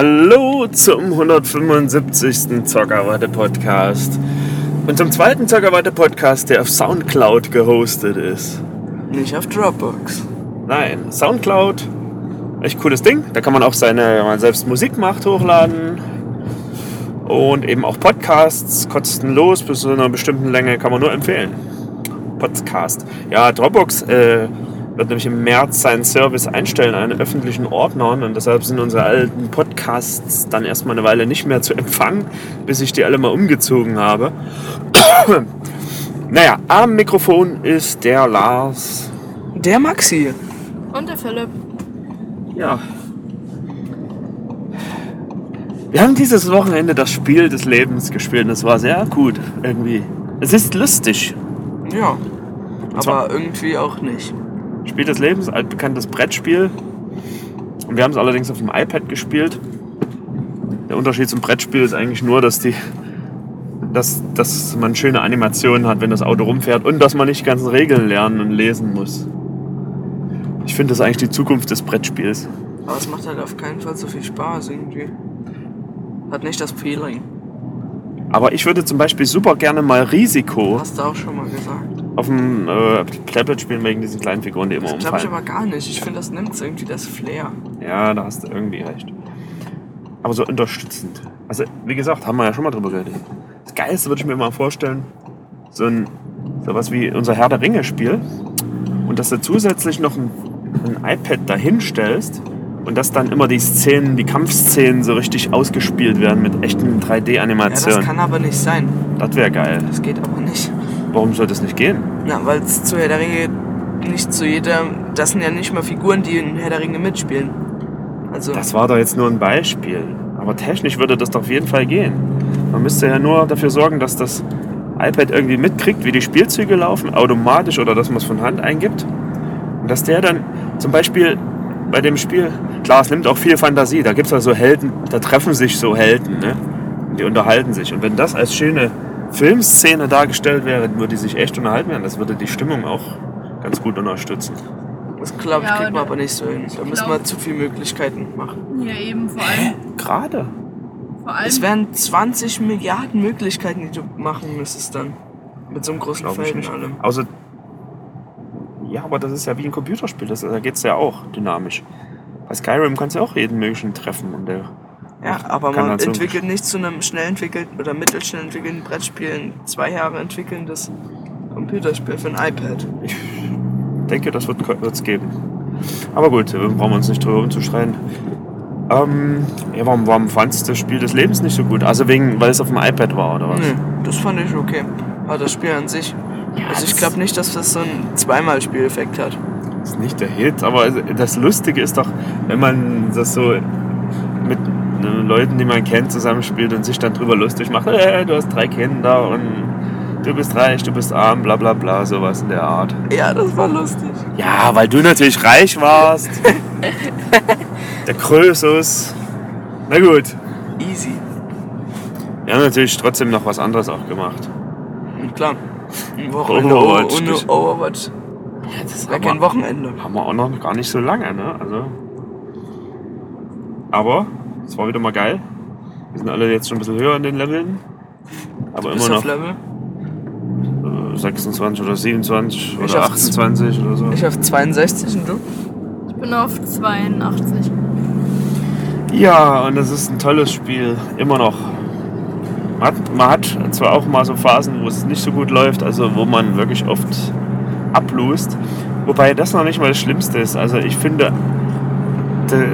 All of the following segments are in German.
Hallo zum 175. Zockerwatte Podcast. Und zum zweiten Zockerwatte Podcast, der auf Soundcloud gehostet ist. Nicht auf Dropbox. Nein, Soundcloud, echt cooles Ding. Da kann man auch seine, wenn man selbst Musik macht, hochladen. Und eben auch Podcasts kostenlos bis zu einer bestimmten Länge kann man nur empfehlen. Podcast. Ja, Dropbox äh, wird nämlich im März seinen Service einstellen an öffentlichen Ordnern und deshalb sind unsere alten Podcasts dann erstmal eine Weile nicht mehr zu empfangen, bis ich die alle mal umgezogen habe. naja, am Mikrofon ist der Lars. Der Maxi. Und der Philipp. Ja. Wir haben dieses Wochenende das Spiel des Lebens gespielt und es war sehr gut irgendwie. Es ist lustig. Ja. Aber irgendwie auch nicht. Spiel des Lebens, altbekanntes Brettspiel. Und wir haben es allerdings auf dem iPad gespielt. Der Unterschied zum Brettspiel ist eigentlich nur, dass, die, dass, dass man schöne Animationen hat, wenn das Auto rumfährt und dass man nicht die ganzen Regeln lernen und lesen muss. Ich finde das eigentlich die Zukunft des Brettspiels. Aber es macht halt auf keinen Fall so viel Spaß irgendwie. Hat nicht das Feeling. Aber ich würde zum Beispiel super gerne mal Risiko Hast du auch schon mal gesagt. Auf dem äh, Tablet spielen wegen diesen kleinen Figuren, die immer Das glaube ich umfallen. aber gar nicht. Ich finde, das nimmt irgendwie das Flair. Ja, da hast du irgendwie recht. Aber so unterstützend. Also, wie gesagt, haben wir ja schon mal drüber geredet. Das Geilste würde ich mir mal vorstellen, so ein sowas wie unser Herr der Ringe-Spiel. Und dass du zusätzlich noch ein, ein iPad dahin stellst und dass dann immer die Szenen, die Kampfszenen so richtig ausgespielt werden mit echten Ja, das 3D-Animationen. kann aber nicht sein. das wäre geil. Das geht aber nicht. Warum soll das nicht gehen? Na, weil es zu Herr der Ringe nicht zu jeder. Das sind ja nicht mal Figuren, die in Herr der Ringe mitspielen. Also. Das war doch jetzt nur ein Beispiel. Aber technisch würde das doch auf jeden Fall gehen. Man müsste ja nur dafür sorgen, dass das iPad irgendwie mitkriegt, wie die Spielzüge laufen, automatisch oder dass man es von Hand eingibt. Und dass der dann zum Beispiel bei dem Spiel, klar, es nimmt auch viel Fantasie, da gibt es ja so Helden, da treffen sich so Helden, ne? Und die unterhalten sich. Und wenn das als schöne Filmszene dargestellt wäre, würde die sich echt unterhalten werden. Das würde die Stimmung auch ganz gut unterstützen. Das glaube ich, Ja, kriegt man aber nicht so hin. Da müssen wir zu viele Möglichkeiten machen. Ja, eben vor allem. Gerade. Vor allem Es wären 20 Milliarden Möglichkeiten, die du machen müsstest dann. Mit so einem großen Feld nicht. und allem. Also, ja, aber das ist ja wie ein Computerspiel, das, da geht es ja auch dynamisch. Bei Skyrim kannst du auch jeden möglichen treffen und der Ja, aber man halt so- entwickelt nicht zu einem schnell entwickelten oder mittelschnell entwickelten Brettspiel ein zwei Jahre entwickelndes Computerspiel für ein iPad. Ich denke, das wird es geben. Aber gut, äh, brauchen wir uns nicht drüber umzuschreien. Ähm, ja, warum, warum fandst du das Spiel des Lebens nicht so gut? Also wegen, weil es auf dem iPad war, oder was? Nee, das fand ich okay. Aber das Spiel an sich. Also ich glaube nicht, dass das so einen Zweimal-Spieleffekt hat. Das ist nicht der Hit, aber das Lustige ist doch, wenn man das so mit Leuten, die man kennt, zusammenspielt und sich dann drüber lustig macht, äh, du hast drei Kinder und du bist reich, du bist arm, bla bla bla, sowas in der Art. Ja, das war lustig. Ja, weil du natürlich reich warst. der Krösus. Na gut. Easy. Wir haben natürlich trotzdem noch was anderes auch gemacht. Klar. Ein Wochenende Overwatch, ohne Overwatch. Ja, das Wäre kein Wochenende. haben wir auch noch gar nicht so lange, ne? Also. Aber es war wieder mal geil. Wir sind alle jetzt schon ein bisschen höher in den Leveln. Aber immer noch Level. äh, 26 oder 27 Ich oder auf- 28 oder so. Ich auf 62 und du? Ich bin auf 82. Ja, und es ist ein tolles Spiel. Immer noch. Man hat, man hat zwar auch mal so Phasen, wo es nicht so gut läuft, also wo man wirklich oft ablust. Wobei das noch nicht mal das Schlimmste ist. Also ich finde, de-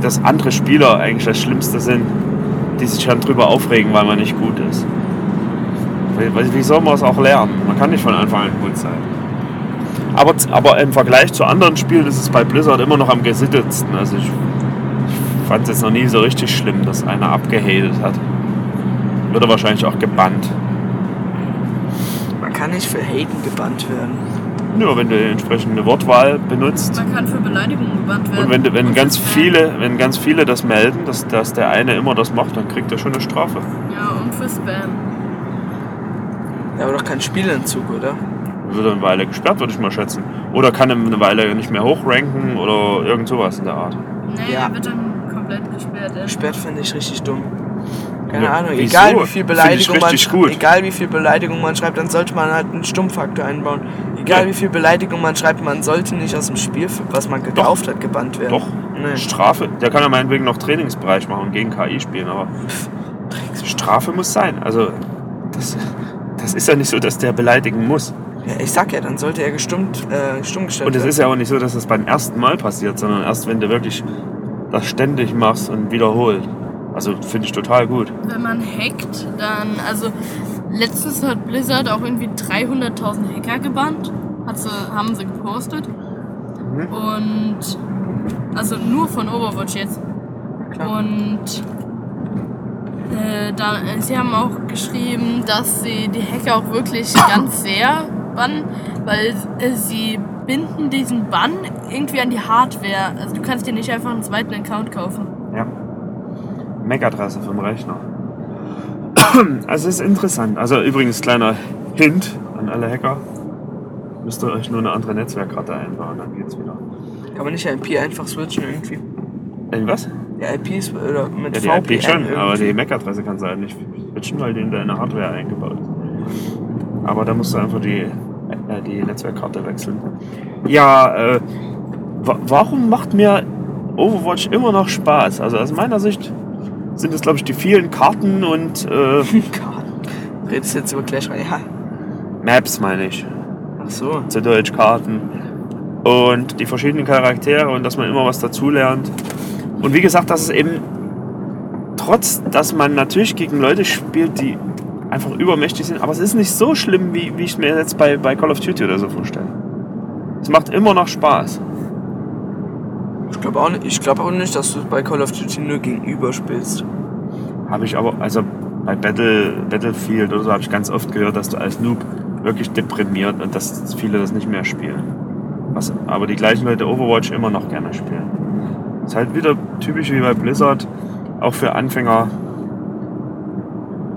dass andere Spieler eigentlich das Schlimmste sind, die sich dann drüber aufregen, weil man nicht gut ist. Wie soll man es auch lernen? Man kann nicht von Anfang an gut sein. Aber, aber im Vergleich zu anderen Spielen ist es bei Blizzard immer noch am gesittetsten. Also ich fand es jetzt noch nie so richtig schlimm, dass einer abgehatet hat. Würde wahrscheinlich auch gebannt. Man kann nicht für Haten gebannt werden. Nur wenn du die entsprechende Wortwahl benutzt. Man kann für Beleidigungen gebannt werden. Und wenn, wenn, Und ganz viele, wenn ganz viele das melden, dass, dass der eine immer das macht, dann kriegt er schon eine Strafe. Ja, und für Spam. Ja, aber doch kein Spielentzug, oder? Wird er eine Weile gesperrt, würde ich mal schätzen. Oder kann er eine Weile nicht mehr hochranken oder irgend sowas in der Art. Nee, Ja. er wird dann komplett gesperrt. Gesperrt finde ich richtig dumm. Keine Ja, Ahnung, wieso? egal wie viel Beleidigung man gut. egal wie viel Beleidigung man schreibt, dann sollte man halt einen Stummfaktor einbauen. Egal Ja. wie viel Beleidigung man schreibt, man sollte nicht aus dem Spiel, was man gekauft hat, gebannt werden. Doch. Nee. Strafe, der kann ja meinetwegen noch Trainingsbereich machen und gegen KI spielen, aber Strafe muss sein. Also, das, das ist ja nicht so, dass der beleidigen muss. Ja, ich sag ja, dann sollte er gestummt, äh, stumm gestellt Und es werden. ist ja auch nicht so, dass das beim ersten Mal passiert, sondern erst wenn du wirklich das ständig machst und wiederholt. Also finde ich total gut. Wenn man hackt, dann, also letztens hat Blizzard auch irgendwie 300.000 Hacker gebannt. Hat sie, haben sie gepostet. Und, also nur von Overwatch jetzt. Klar. Und äh, da, äh, sie haben auch geschrieben, dass sie die Hacker auch wirklich ganz sehr bannen, weil äh, sie binden diesen Bann irgendwie an die Hardware. Also du kannst dir nicht einfach einen zweiten Account kaufen. Ja. MAC-Adresse vom Rechner. Also ist interessant. Also übrigens kleiner Hint an alle Hacker. Müsst ihr euch nur eine andere Netzwerkkarte einbauen, dann geht's wieder. Kann man nicht IP einfach switchen irgendwie? Irgendwas? Die IPs oder mit Ja, die VPN IP schon, irgendwie. aber die MAC-Adresse kannst du halt nicht switchen, weil die in deine Hardware eingebaut ist. Aber da musst du einfach die, äh, die Netzwerkkarte wechseln. Ja, äh, wa warum macht mir Overwatch immer noch Spaß? Also aus meiner Sicht sind es, glaube ich, die vielen Karten und äh, Gott. Redest du jetzt über Clash Royale? Ja. Maps, meine ich. Ach so. Zu Deutsch Karten. Und die verschiedenen Charaktere und dass man immer was dazulernt. Und wie gesagt, dass es eben trotz, dass man natürlich gegen Leute spielt, die einfach übermächtig sind, aber es ist nicht so schlimm, wie, wie ich es mir jetzt bei, bei Call of Duty oder so vorstelle. Es macht immer noch Spaß. Ich glaube auch, nicht- ich glaub auch nicht, dass du bei Call of Duty nur gegenüber spielst. Habe ich aber, also bei Battle, Battlefield oder so habe ich ganz oft gehört, dass du als Noob wirklich deprimiert und dass viele das nicht mehr spielen. Was, aber die gleichen Leute Overwatch immer noch gerne spielen. Ist halt wieder typisch wie bei Blizzard, auch für Anfänger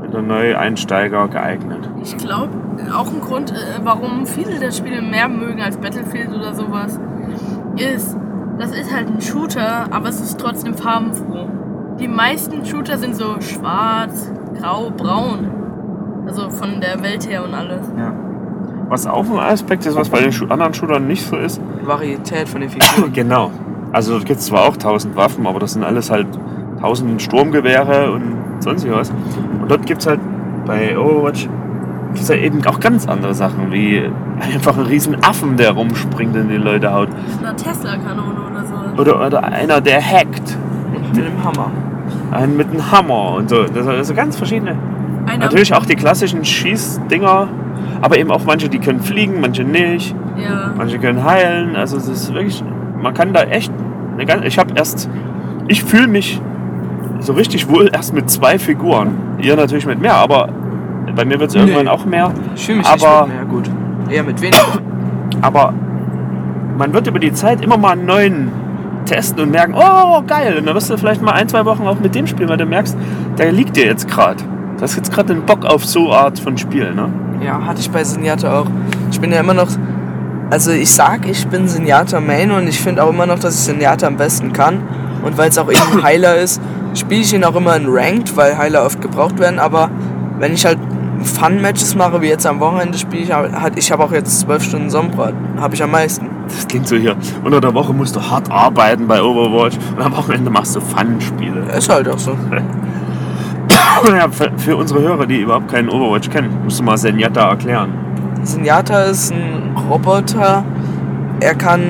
oder Neueinsteiger geeignet. Ich glaube, auch ein Grund, äh, warum viele das Spiel mehr mögen als Battlefield oder sowas, ist, das ist halt ein Shooter, aber es ist trotzdem farbenfroh. Die meisten Shooter sind so schwarz, grau, braun. Also von der Welt her und alles. Ja. Was auch ein Aspekt ist, was bei den anderen Shootern nicht so ist, Varietät von den Figuren. Genau. Also es gibt zwar auch tausend Waffen, aber das sind alles halt tausend Sturmgewehre und sonst was. Und dort gibt es halt bei Overwatch gibt's halt eben auch ganz andere Sachen, wie einfach einen riesen Affen, der rumspringt und die Leute haut. Eine Tesla-Kanone oder so. Oder, oder einer, der hackt. Mit dem Hammer. Einen mit einem Hammer und so. Das sind also ganz verschiedene. Einer, Natürlich auch die klassischen Schießdinger, aber eben auch manche, die können fliegen, manche nicht. Ja. Manche können heilen. Also es ist wirklich, man kann da echt. Eine ganz, ich habe erst, ich fühle mich so richtig wohl erst mit zwei Figuren. Ihr natürlich mit mehr, aber bei mir wird es Nee. irgendwann auch mehr. Ich fühle mich Aber- nicht mit mehr gut. Eher mit weniger. Aber man wird über die Zeit immer mal einen neuen testen und merken, oh geil. Und dann wirst du vielleicht mal ein, zwei Wochen auch mit dem spielen, weil du merkst, der liegt dir jetzt gerade. Du hast jetzt gerade einen Bock auf so Art von Spiel, ne? Ja, hatte ich bei Senjata auch. Ich bin ja immer noch. Also ich sag, ich bin Senjata Main und ich finde auch immer noch, dass ich Senjata am besten kann. Und weil es auch eben Heiler ist, spiele ich ihn auch immer in Ranked, weil Heiler oft gebraucht werden. Aber wenn ich halt Fun-Matches mache, wie jetzt am Wochenende spiele ich, halt, ich habe auch jetzt zwölf Stunden Sombra, habe ich am meisten. Das klingt so hier. Unter der Woche musst du hart arbeiten bei Overwatch und am Wochenende machst du Fun-Spiele. Ist halt auch so. Ja, für, unsere Hörer, die überhaupt keinen Overwatch kennen, musst du mal Zenyatta erklären. Senjata ist ein Roboter. Er kann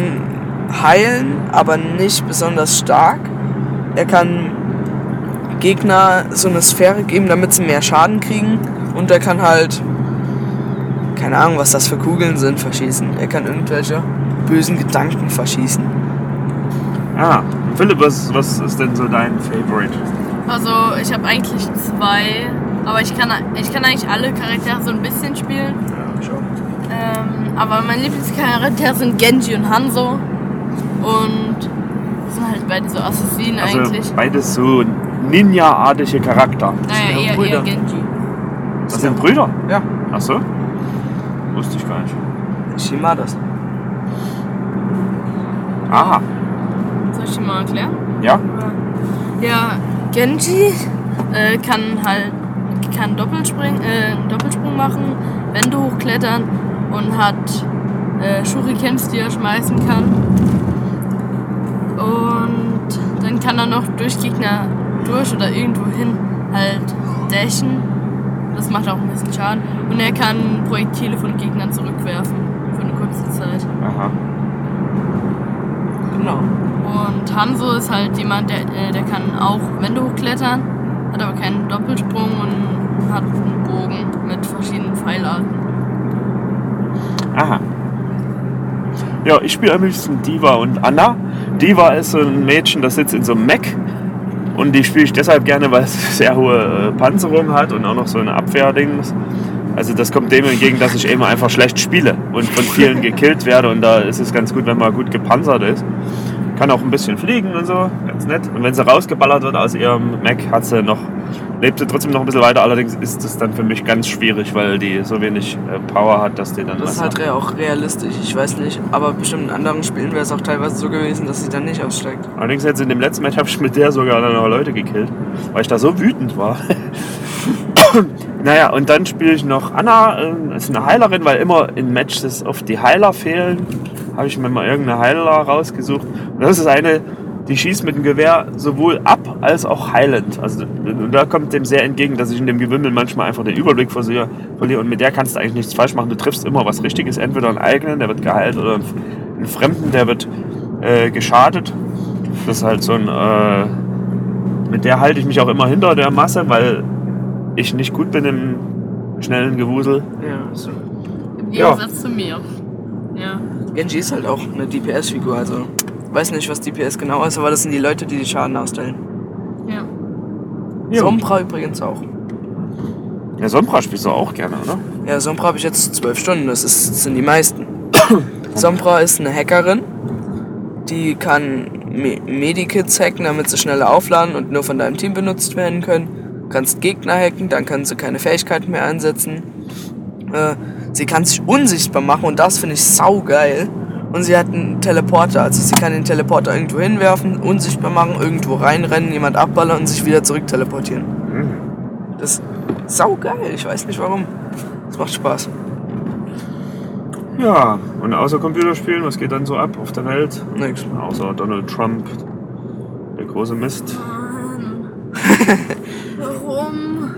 heilen, aber nicht besonders stark. Er kann Gegner so eine Sphäre geben, damit sie mehr Schaden kriegen. Und er kann halt, keine Ahnung, was das für Kugeln sind, verschießen. Er kann irgendwelche bösen Gedanken verschießen. Ah, Philipp, was, was ist denn so dein Favorite? Also ich habe eigentlich zwei, aber ich kann, ich kann eigentlich alle Charaktere so ein bisschen spielen. Ja, schau. Ähm, aber mein Lieblingscharakter sind Genji und Hanzo. Und sind halt beide so Assassinen Also eigentlich. beides so Ninja-artige Charakter. Naja, eher, Brüder. eher Genji. Das sind Brüder? Ja, Ach so? Wusste ich gar nicht. Shimadas. Aha, Soll ich dir mal erklären? ja. Ja, Genji äh, kann halt kann Doppelspring, äh, einen Doppelsprung machen, Wände hochklettern und hat äh, Shurikens, die er schmeißen kann. Und dann kann er noch durch Gegner durch oder irgendwo hin halt dashen. Das macht auch ein bisschen Schaden. Und er kann Projektile von Gegnern zurückwerfen für eine kurze Zeit. Aha. Genau. Und Hanzo ist halt jemand, der, äh, der kann auch Wände hochklettern, hat aber keinen Doppelsprung und hat einen Bogen mit verschiedenen Pfeilarten. Aha. Ja, ich spiele am liebsten Diva und Anna. Diva ist so ein Mädchen, das sitzt in so einem Mac. Und die spiele ich deshalb gerne, weil es sehr hohe äh, Panzerung hat und auch noch so eine Abwehrdings. Also das kommt dem entgegen, dass ich eben einfach schlecht spiele und von vielen gekillt werde. Und da ist es ganz gut, wenn man gut gepanzert ist. Kann auch ein bisschen fliegen und so, ganz nett. Und wenn sie rausgeballert wird aus ihrem Mac, hat sie noch, lebt sie trotzdem noch ein bisschen weiter. Allerdings ist das dann für mich ganz schwierig, weil die so wenig äh, Power hat, dass die dann Das ist halt re- auch realistisch, ich weiß nicht. Aber bestimmt in anderen Spielen wäre es auch teilweise so gewesen, dass sie dann nicht aussteigt. Allerdings jetzt in dem letzten Match habe ich mit der sogar dann noch Leute gekillt, weil ich da so wütend war. naja, und dann spiele ich noch Anna, äh, ist eine Heilerin, weil immer in Matches oft die Heiler fehlen. Habe ich mir mal irgendeine Heiler rausgesucht. Und das ist eine, die schießt mit dem Gewehr sowohl ab als auch heilend. Also und da kommt dem sehr entgegen, dass ich in dem Gewimmel manchmal einfach den Überblick verliere. Und mit der kannst du eigentlich nichts falsch machen. Du triffst immer was Richtiges. Entweder einen eigenen, der wird geheilt, oder einen, Fremden, der wird äh, geschadet. Das ist halt so ein. Äh, mit der halte ich mich auch immer hinter der Masse, weil ich nicht gut bin im schnellen Gewusel. Ja, so. Im Ja. Gegensatz zu mir. Ja. Genji ist halt auch eine DPS-Figur, also weiß nicht, was DPS genau ist, aber das sind die Leute, die die Schaden austeilen. Ja. Sombra übrigens auch. Ja, Sombra spielst du auch gerne, oder? Ja, Sombra habe ich jetzt zwölf Stunden, das, ist, das sind die meisten. Sombra ist eine Hackerin, die kann Me Medikits hacken, damit sie schneller aufladen und nur von deinem Team benutzt werden können. Du kannst Gegner hacken, dann kann sie keine Fähigkeiten mehr einsetzen. Äh, sie kann sich unsichtbar machen und das finde ich saugeil. Und sie hat einen Teleporter, also sie kann den Teleporter irgendwo hinwerfen, unsichtbar machen, irgendwo reinrennen, jemand abballern und sich wieder zurück teleportieren. Das ist saugeil, ich weiß nicht warum. Es macht Spaß. Ja, und außer Computerspielen, was geht dann so ab auf der Welt? Nix. Außer Donald Trump, der große Mist. Warum?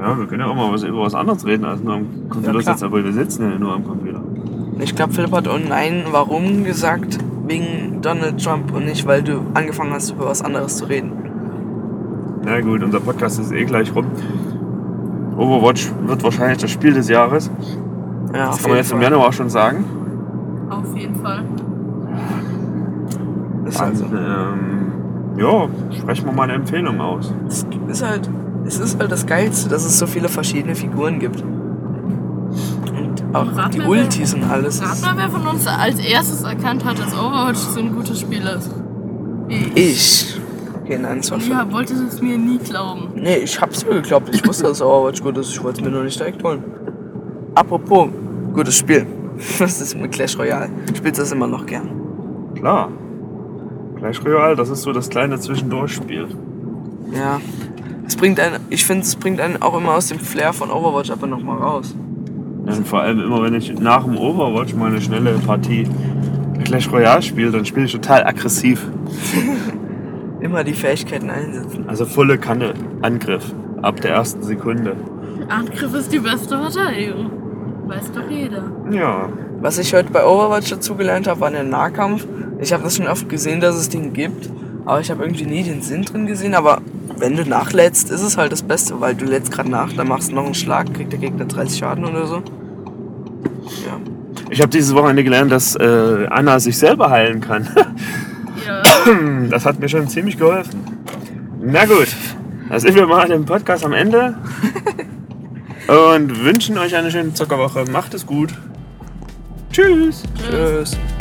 Ja, wir können ja auch mal was, über was anderes reden als nur am Computer Ja, sitzen, aber wir sitzen ja nur am Computer. Ich glaube, Philipp hat auch nein, warum gesagt, wegen Donald Trump und nicht, weil du angefangen hast, über was anderes zu reden. Na gut, unser Podcast ist eh gleich rum. Overwatch wird wahrscheinlich das Spiel des Jahres. Ja, Das kann man jetzt im Januar schon sagen. Auf jeden Fall. Ist halt so. Dann, ähm, ja, sprechen wir mal eine Empfehlung aus. Es ist halt, es ist halt das Geilste, dass es so viele verschiedene Figuren gibt. Auch Rat die mal, Ultis und alles. Rat mal, wer von uns als erstes erkannt hat, dass Overwatch so ein gutes Spiel ist. Ich. Ich. Okay, nein, Philipp. Ja, wollte es mir nie glauben. Nee, ich hab's mir geglaubt. Ich wusste, dass Overwatch gut ist. Ich wollte es mir nur nicht direkt holen. Apropos, gutes Spiel. Was ist mit Clash Royale? Spielst du das immer noch gern? Klar. Clash Royale, das ist so das kleine Zwischendurchspiel. Ja. Es bringt einen, ich finde, es bringt einen auch immer aus dem Flair von Overwatch aber nochmal raus. Und vor allem immer, wenn ich nach dem Overwatch mal eine schnelle Partie Clash Royale spiele, dann spiele ich total aggressiv. Immer die Fähigkeiten einsetzen. Also volle Kanne Angriff ab der ersten Sekunde. Angriff ist die beste Verteidigung. Weiß doch jeder. Ja, Was ich heute bei Overwatch dazugelernt habe, war der Nahkampf. Ich habe das schon oft gesehen, dass es den gibt, aber ich habe irgendwie nie den Sinn drin gesehen. Aber wenn du nachlädst, ist es halt das Beste, weil du lädst gerade nach, dann machst du noch einen Schlag, kriegt der Gegner 30 Schaden oder so. Ja. ich habe dieses Wochenende gelernt, dass äh, Anna sich selber heilen kann. Ja. Das hat mir schon ziemlich geholfen. Na gut, da sind wir mal im Podcast am Ende. Und wünschen euch eine schöne Zockerwoche. Macht es gut. Tschüss. Tschüss. Super